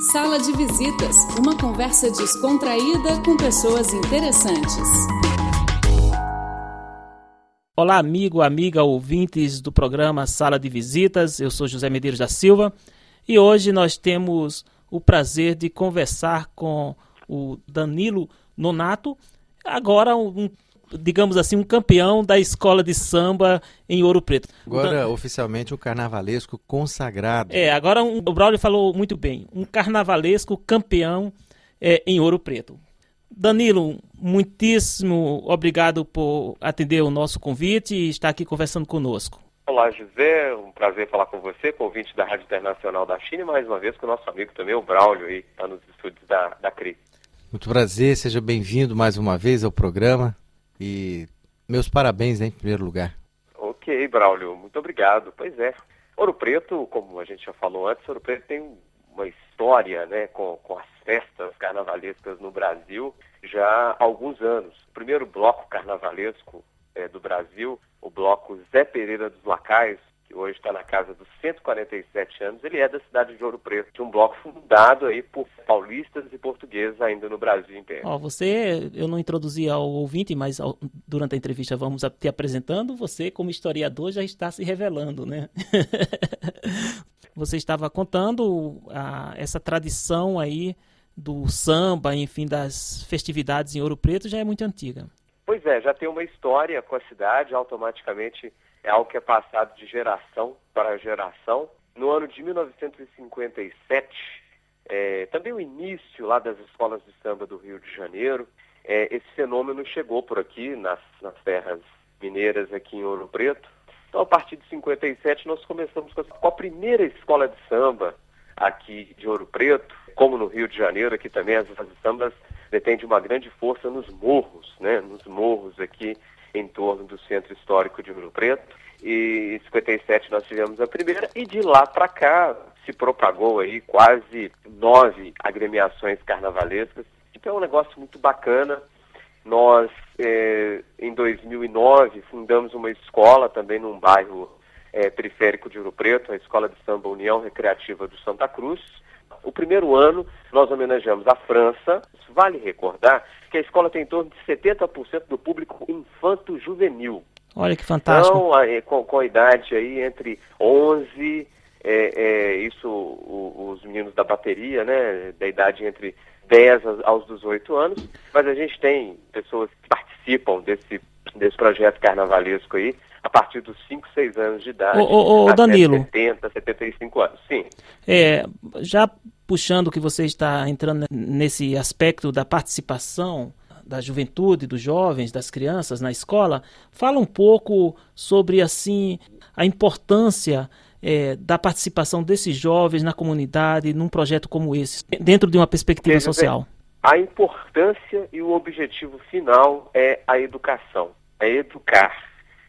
Sala de Visitas, uma conversa descontraída com pessoas interessantes. Olá, amigo, amiga, ouvintes do programa Sala de Visitas. Eu sou José Medeiros da Silva e hoje nós temos o prazer de conversar com o Danilo Nonato, agora um digamos assim, um campeão da escola de samba em Ouro Preto. Agora, Dan... oficialmente, um carnavalesco consagrado. É, agora um, o Braulio falou muito bem, um carnavalesco campeão é, em Ouro Preto. Danilo, muitíssimo obrigado por atender o nosso convite e estar aqui conversando conosco. Olá, José. Um prazer falar com você, convite da Rádio Internacional da China e mais uma vez com o nosso amigo também, o Braulio, aí, está nos estúdios da, da CRI. Muito prazer, seja bem-vindo mais uma vez ao programa. E meus parabéns, em primeiro lugar. Ok, Braulio, muito obrigado. Pois é. Ouro Preto, como a gente já falou antes, Ouro Preto tem uma história né, com, com as festas carnavalescas no Brasil já há alguns anos. O primeiro bloco carnavalesco é, do Brasil, o bloco Zé Pereira dos Lacais, que hoje está na casa dos 147 anos, ele é da cidade de Ouro Preto, de um bloco fundado aí por paulistas e portugueses ainda no Brasil inteiro. Ó, você, eu não introduzi ao ouvinte, mas ao, durante a entrevista vamos te apresentando, você como historiador já está se revelando, né? você estava contando a, essa tradição aí do samba, enfim, das festividades em Ouro Preto já é muito antiga. Pois é, já tem uma história com a cidade, automaticamente é algo que é passado de geração para geração. No ano de 1957, é, também o início lá das escolas de samba do Rio de Janeiro, é, esse fenômeno chegou por aqui, nas, nas terras mineiras aqui em Ouro Preto. Então, a partir de 57, nós começamos com a, com a primeira escola de samba aqui de Ouro Preto, como no Rio de Janeiro, aqui também as de sambas detêm uma grande força nos morros, né, nos morros aqui em torno do centro histórico de Ouro Preto. E em 57 nós tivemos a primeira, e de lá para cá se propagou aí quase nove agremiações carnavalescas. Então é um negócio muito bacana. Nós, eh, em 2009, fundamos uma escola também num bairro eh, periférico de Ouro Preto, a Escola de Samba União Recreativa do Santa Cruz. O primeiro ano nós homenageamos a França. Vale recordar que a escola tem em torno de 70% do público infanto-juvenil. Olha que fantástico. Então, com, com a idade aí entre 11, é, é, isso o, os meninos da bateria, né, da idade entre 10 aos 18 anos, mas a gente tem pessoas que participam desse, desse projeto carnavalesco aí, a partir dos 5, 6 anos de idade. Ô, ô, ô Danilo. 70, 75 anos, sim. É, já puxando que você está entrando nesse aspecto da participação da juventude, dos jovens, das crianças na escola, fala um pouco sobre assim a importância é, da participação desses jovens na comunidade, num projeto como esse, dentro de uma perspectiva social. A importância e o objetivo final é a educação, é educar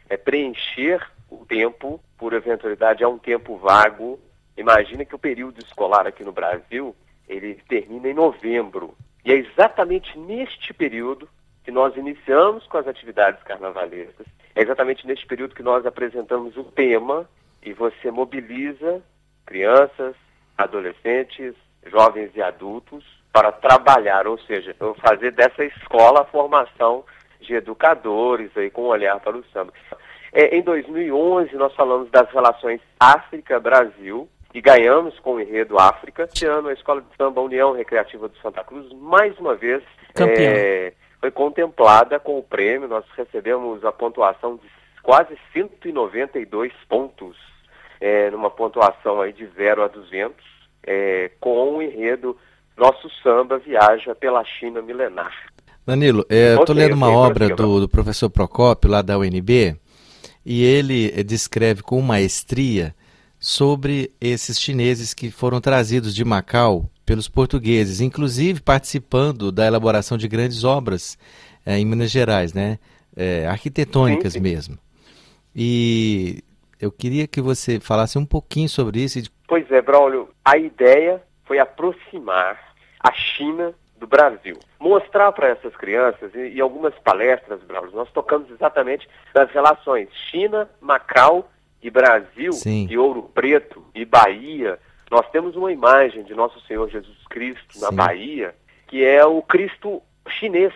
é preencher o tempo, por eventualidade, é um tempo vago. Imagina que o período escolar aqui no Brasil, ele termina em novembro. E é exatamente neste período que nós iniciamos com as atividades carnavalescas. É exatamente neste período que nós apresentamos o tema e você mobiliza crianças, adolescentes, jovens e adultos para trabalhar, ou seja, fazer dessa escola a formação de educadores aí com um olhar para o samba. É, em 2011 nós falamos das relações África-Brasil e ganhamos com o enredo África. Este ano a Escola de Samba União Recreativa do Santa Cruz mais uma vez é, foi contemplada com o prêmio. Nós recebemos a pontuação de quase 192 pontos, é, numa pontuação aí de 0 a 200, é, com o enredo Nosso Samba Viaja pela China Milenar. Danilo, é, estou lendo uma obra do, do, professor Procópio, lá da UNB, e ele eh, descreve com maestria sobre esses chineses que foram trazidos de Macau pelos portugueses, inclusive participando da elaboração de grandes obras é, em Minas Gerais, né? É, arquitetônicas sim, sim. mesmo. E eu queria que você falasse um pouquinho sobre isso. Pois é, Braulio, a ideia foi aproximar a China do Brasil. Mostrar para essas crianças, e, e, algumas palestras, Braulio, nós tocamos exatamente das relações China, Macau e Brasil, Sim. e Ouro Preto e Bahia, nós temos uma imagem de Nosso Senhor Jesus Cristo na Sim. Bahia, que é o Cristo chinês,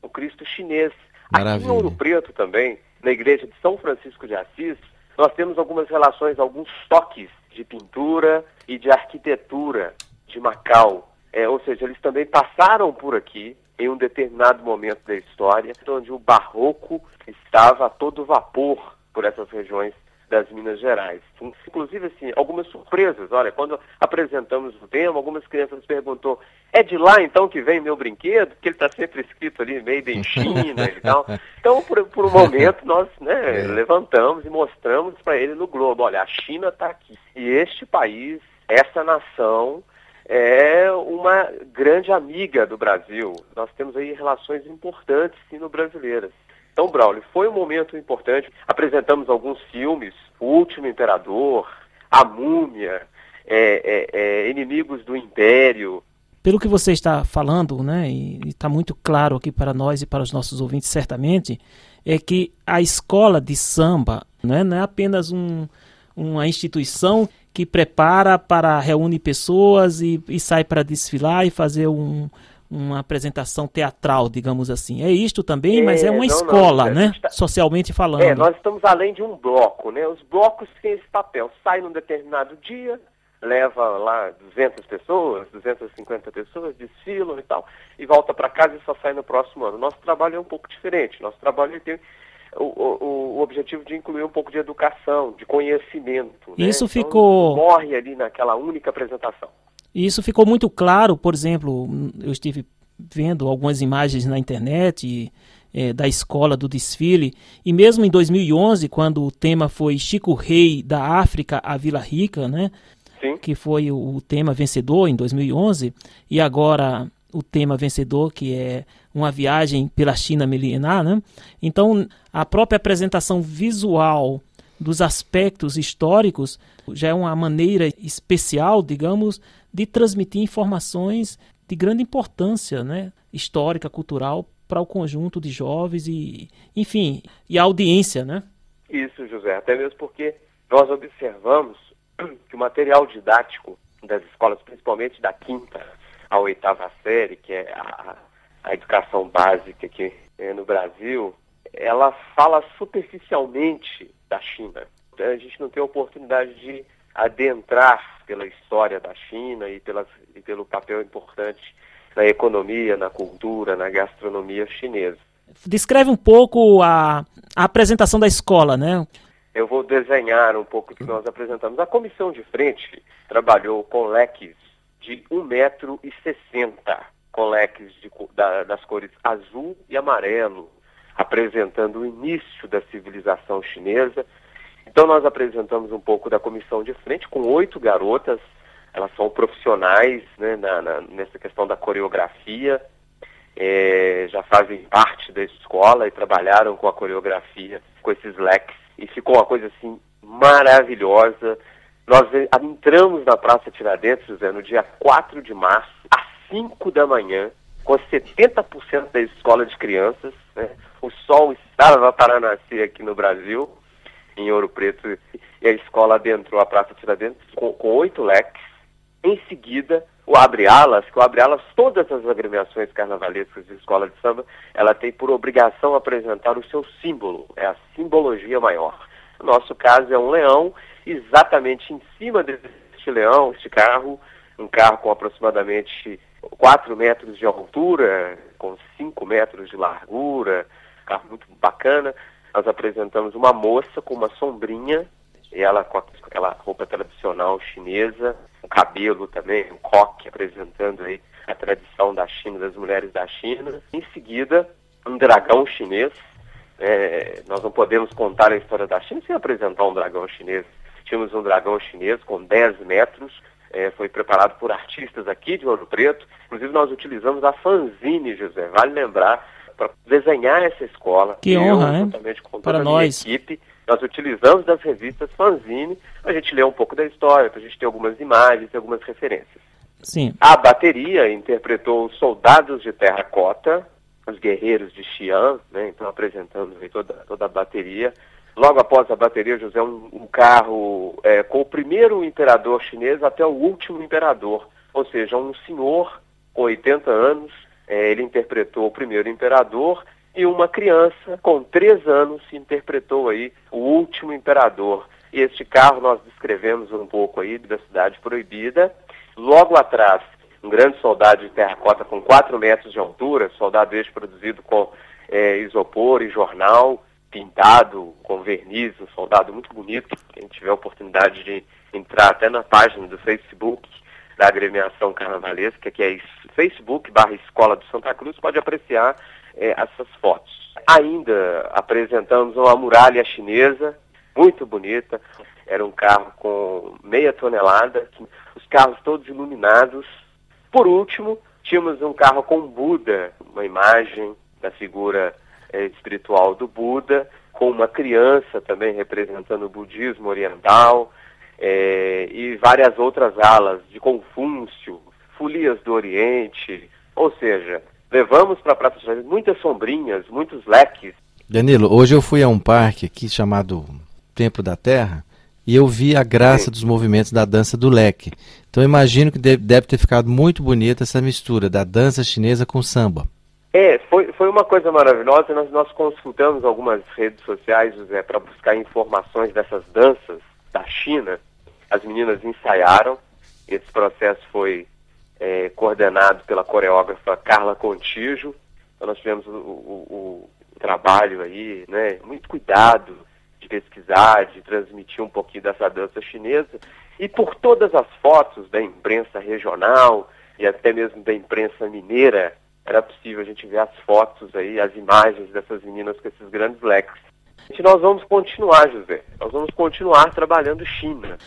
o Cristo chinês. Maravilha. Aqui em Ouro Preto também, na igreja de São Francisco de Assis, nós temos algumas relações, alguns toques de pintura e de arquitetura de Macau. É, ou seja, eles também passaram por aqui em um determinado momento da história, onde o barroco estava a todo vapor por essas regiões das Minas Gerais. Inclusive, assim, algumas surpresas. Olha, quando apresentamos o tema, algumas crianças perguntou, é de lá então que vem meu brinquedo? Porque ele está sempre escrito ali, made in China e tal. Então, por, por um momento, nós né, é. levantamos e mostramos para ele no globo, olha, a China está aqui. E este país, essa nação, é uma grande amiga do Brasil. Nós temos aí relações importantes sino-brasileiras. Então, Braulio, foi um momento importante. Apresentamos alguns filmes, O Último Imperador, A Múmia, é, é, é, Inimigos do Império. Pelo que você está falando, né, e está muito claro aqui para nós e para os nossos ouvintes, certamente, é que a escola de samba né, não é apenas um, uma instituição que prepara para reúne pessoas e, e sai para desfilar e fazer um, uma apresentação teatral, digamos assim. É isto também, é, mas é uma não, escola, não, né? Tá... Socialmente falando. É, nós estamos além de um bloco, né? Os blocos têm esse papel. Sai num determinado dia, leva lá 200 pessoas, 250 pessoas, desfilam e tal, e volta para casa e só sai no próximo ano. Nosso trabalho é um pouco diferente. Nosso trabalho tem o, o, o objetivo de incluir um pouco de educação, de conhecimento. Né? Isso né? ficou... Então, morre ali naquela única apresentação. E isso ficou muito claro, por exemplo, eu estive vendo algumas imagens na internet é, da escola do desfile, e mesmo em 2011, quando o tema foi Chico Rei da África à Vila Rica, né? Sim. que foi o, o tema vencedor em 2011, e agora o tema vencedor, que é uma viagem pela China milenar, né? Então, a própria apresentação visual dos aspectos históricos já é uma maneira especial, digamos, de transmitir informações de grande importância, né, histórica, cultural para o conjunto de jovens e, enfim, e a audiência, né? Isso, José, até mesmo porque nós observamos que o material didático das escolas, principalmente da quinta à oitava série, que é a, a educação básica aqui é, no Brasil, ela fala superficialmente da China. A gente não tem oportunidade de adentrar pela história da China e, pelas, e pelo papel importante na economia, na cultura, na gastronomia chinesa. Descreve um pouco a, a apresentação da escola, né? Eu vou desenhar um pouco o que nós apresentamos. A comissão de frente trabalhou com leques de 1,60m, com leques de, da, das cores azul e amarelo, apresentando o início da civilização chinesa então nós apresentamos um pouco da comissão de frente com oito garotas, elas são profissionais né, na, na, nessa questão da coreografia, é, já fazem parte da escola e trabalharam com a coreografia, com esses leques, e ficou uma coisa assim maravilhosa. Nós entramos na Praça Tiradentes, José, no dia 4 de março, às 5 da manhã, com 70% da escola de crianças. Né? O sol estava para nascer aqui no Brasil em Ouro Preto, e a escola adentrou a Praça Tiradentes com, com oito leques. Em seguida, o Abre Alas, que o Abre Alas, todas as agremiações carnavalescas de escola de samba, ela tem por obrigação apresentar o seu símbolo, é a simbologia maior. No nosso caso é um leão, exatamente em cima deste leão, este carro, um carro com aproximadamente 4 metros de altura, com 5 metros de largura, carro muito bacana nós apresentamos uma moça com uma sombrinha, ela com aquela roupa tradicional chinesa, o cabelo também, um coque, apresentando aí a tradição da China, das mulheres da China. Em seguida, um dragão chinês. É, nós não podemos contar a história da China sem apresentar um dragão chinês. Tínhamos um dragão chinês com 10 metros, é, foi preparado por artistas aqui de Ouro Preto. Inclusive, nós utilizamos a fanzine, José. Vale lembrar para desenhar essa escola. Que honra, hein? Para nós. equipe, nós utilizamos das revistas fanzine, a gente lê um pouco da história, para a gente ter algumas imagens e algumas referências. Sim. A bateria interpretou os soldados de terracota, os guerreiros de Xi'an, né? então apresentando toda, toda a bateria logo após a bateria, José, um, um carro é, com o primeiro imperador chinês até o último imperador, ou seja, um senhor com 80 anos, é, ele interpretou o primeiro imperador e uma criança com 3 anos interpretou aí o último imperador. E este carro nós descrevemos um pouco aí da Cidade Proibida. Logo atrás, um grande soldado de terracota com 4 metros de altura, soldado este produzido com é, isopor e jornal, pintado com verniz, um soldado muito bonito. Quem tiver oportunidade de entrar até na página do Facebook da agremiação carnavalesca, que é Facebook barra Escola do Santa Cruz, pode apreciar é, essas fotos. Ainda apresentamos uma muralha chinesa, muito bonita. Era um carro com meia tonelada, os carros todos iluminados. Por último, tínhamos um carro com Buda, uma imagem da figura é, espiritual do Buda, com uma criança também representando o budismo oriental, é, e várias outras alas de Confúcio, Folias do Oriente, ou seja, levamos para a Praça Cidade muitas sombrinhas, muitos leques. Danilo, hoje eu fui a um parque aqui chamado Templo da Terra e eu vi a graça Sim. dos movimentos da dança do leque. Então eu imagino que deve ter ficado muito bonita essa mistura da dança chinesa com samba. É, foi, foi uma coisa maravilhosa. Nós, nós consultamos algumas redes sociais, José, para buscar informações dessas danças da China. As meninas ensaiaram. Esse processo foi é, coordenado pela coreógrafa Carla Contijo. Então nós tivemos o, o, o trabalho aí, né, muito cuidado de pesquisar, de transmitir um pouquinho dessa dança chinesa. E por todas as fotos da imprensa regional e até mesmo da imprensa mineira, era possível a gente ver as fotos aí, as imagens dessas meninas com esses grandes leques. E nós vamos continuar, José. Nós vamos continuar trabalhando China.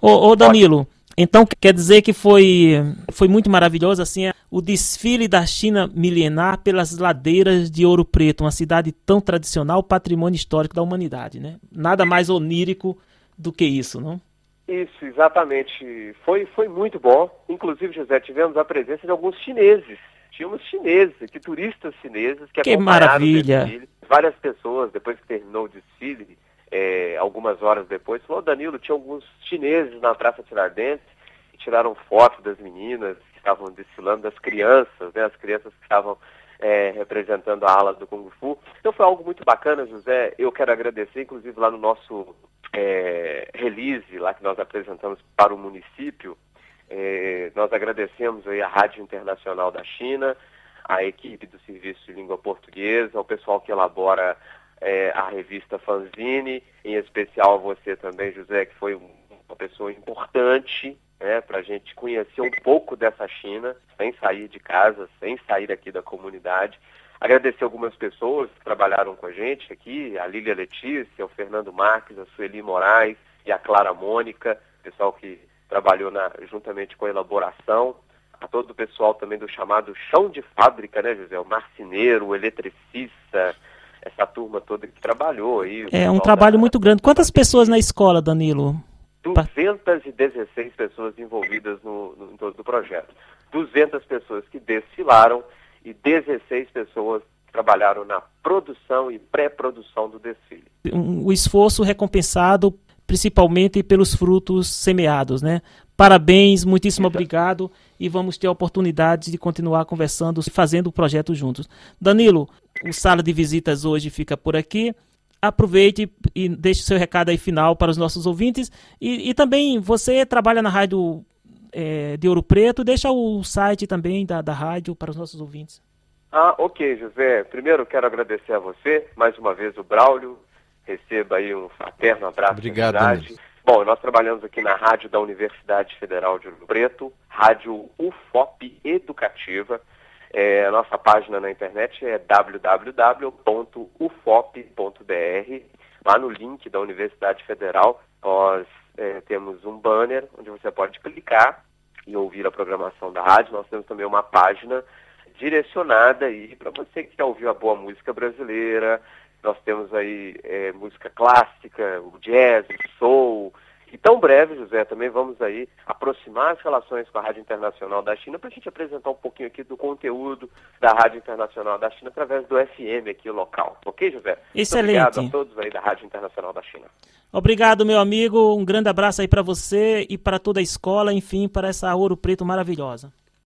Ô, ô Danilo, então quer dizer que foi, foi muito maravilhoso assim o desfile da China milenar pelas ladeiras de Ouro Preto, uma cidade tão tradicional, patrimônio histórico da humanidade, né? Nada mais onírico do que isso, não? Isso, exatamente. Foi, foi muito bom. Inclusive, José, tivemos a presença de alguns chineses. Tínhamos chineses, que turistas chineses que, que maravilha. Desfile. Várias pessoas, depois que terminou o desfile, é, algumas horas depois, falou, Danilo, tinha alguns chineses na Praça Tiradentes que tiraram foto das meninas que estavam desfilando, das crianças, né, as crianças que estavam é, representando a ala do Kung Fu. Então foi algo muito bacana, José. Eu quero agradecer, inclusive lá no nosso é, release, lá que nós apresentamos para o município, é, nós agradecemos aí a Rádio Internacional da China, a equipe do Serviço de Língua Portuguesa, o pessoal que elabora é, a revista Fanzine, em especial você também, José, que foi uma pessoa importante né, para a gente conhecer um pouco dessa China, sem sair de casa, sem sair aqui da comunidade. Agradecer algumas pessoas que trabalharam com a gente aqui, a Lília Letícia, o Fernando Marques, a Sueli Moraes e a Clara Mônica, pessoal que trabalhou na, juntamente com a elaboração, a todo o pessoal também do chamado chão de fábrica, né, José? O marceneiro, o eletricista, essa turma toda que trabalhou aí. É um trabalho da... muito grande. Quantas pessoas na escola, Danilo? 216 pessoas envolvidas no, no, em todo o projeto. 200 pessoas que desfilaram e 16 pessoas trabalharam na produção e pré-produção do desfile. Um, o esforço recompensado principalmente pelos frutos semeados, né? Parabéns, muitíssimo obrigado e vamos ter a oportunidade de continuar conversando e fazendo o projeto juntos. Danilo, o Sala de Visitas hoje fica por aqui. Aproveite e deixe seu recado aí final para os nossos ouvintes. E, e também você trabalha na rádio é, de Ouro Preto, deixa o site também da, da rádio para os nossos ouvintes. Ah, ok, José. Primeiro quero agradecer a você, mais uma vez o Braulio, receba aí um fraterno abraço. Obrigado. Bom, nós trabalhamos aqui na rádio da Universidade Federal de Ouro Preto, rádio UFOP Educativa. É, a nossa página na internet é www.ufop.br. Lá no link da Universidade Federal, nós é, temos um banner onde você pode clicar e ouvir a programação da rádio. Nós temos também uma página direcionada aí para você que quer ouvir a boa música brasileira, nós temos aí é, música clássica, o jazz, o soul E tão breve, José, também vamos aí aproximar as relações com a Rádio Internacional da China para a gente apresentar um pouquinho aqui do conteúdo da Rádio Internacional da China através do FM aqui local. Ok, José? Excelente. Muito obrigado a todos aí da Rádio Internacional da China. Obrigado, meu amigo. Um grande abraço aí para você e para toda a escola, enfim, para essa Ouro Preto maravilhosa.